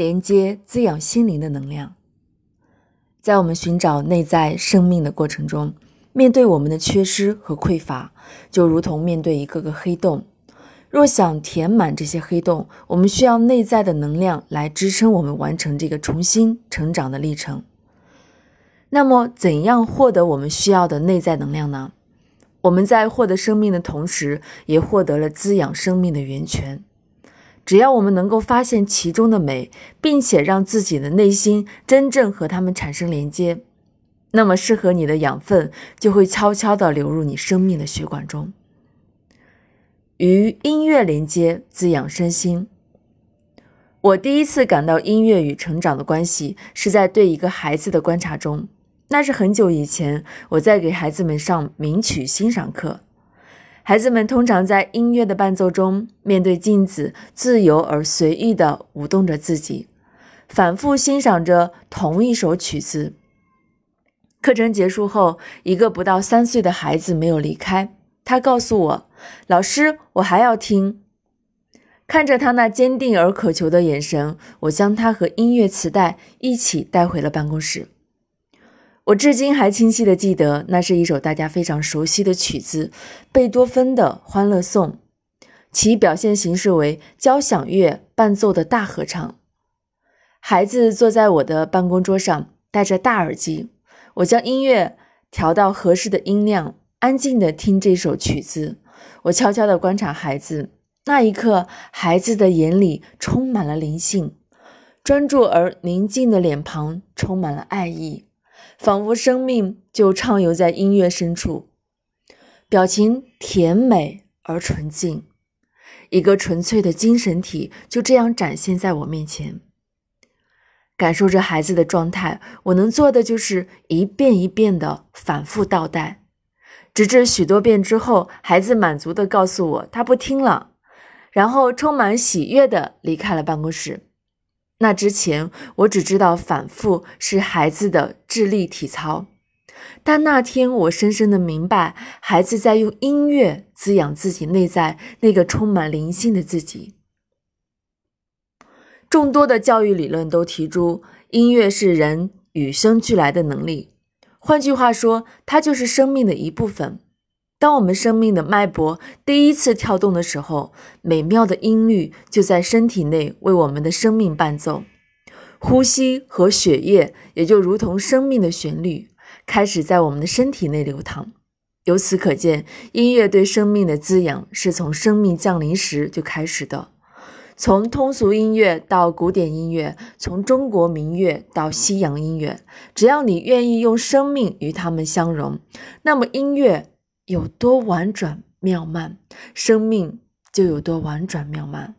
连接滋养心灵的能量。在我们寻找内在生命的过程中，面对我们的缺失和匮乏，就如同面对一个个黑洞。若想填满这些黑洞，我们需要内在的能量来支撑我们完成这个重新成长的历程。那么，怎样获得我们需要的内在能量呢？我们在获得生命的同时，也获得了滋养生命的源泉。只要我们能够发现其中的美，并且让自己的内心真正和它们产生连接，那么适合你的养分就会悄悄地流入你生命的血管中。与音乐连接，滋养身心。我第一次感到音乐与成长的关系，是在对一个孩子的观察中。那是很久以前，我在给孩子们上名曲欣赏课。孩子们通常在音乐的伴奏中，面对镜子，自由而随意地舞动着自己，反复欣赏着同一首曲子。课程结束后，一个不到三岁的孩子没有离开。他告诉我：“老师，我还要听。”看着他那坚定而渴求的眼神，我将他和音乐磁带一起带回了办公室。我至今还清晰地记得，那是一首大家非常熟悉的曲子——贝多芬的《欢乐颂》，其表现形式为交响乐伴奏的大合唱。孩子坐在我的办公桌上，戴着大耳机，我将音乐调到合适的音量。安静地听这首曲子，我悄悄地观察孩子。那一刻，孩子的眼里充满了灵性，专注而宁静的脸庞充满了爱意，仿佛生命就畅游在音乐深处，表情甜美而纯净，一个纯粹的精神体就这样展现在我面前。感受着孩子的状态，我能做的就是一遍一遍地反复倒带。直至许多遍之后，孩子满足地告诉我他不听了，然后充满喜悦地离开了办公室。那之前，我只知道反复是孩子的智力体操，但那天我深深地明白，孩子在用音乐滋养自己内在那个充满灵性的自己。众多的教育理论都提出，音乐是人与生俱来的能力。换句话说，它就是生命的一部分。当我们生命的脉搏第一次跳动的时候，美妙的音律就在身体内为我们的生命伴奏。呼吸和血液也就如同生命的旋律，开始在我们的身体内流淌。由此可见，音乐对生命的滋养是从生命降临时就开始的。从通俗音乐到古典音乐，从中国民乐到西洋音乐，只要你愿意用生命与它们相融，那么音乐有多婉转妙曼，生命就有多婉转妙曼。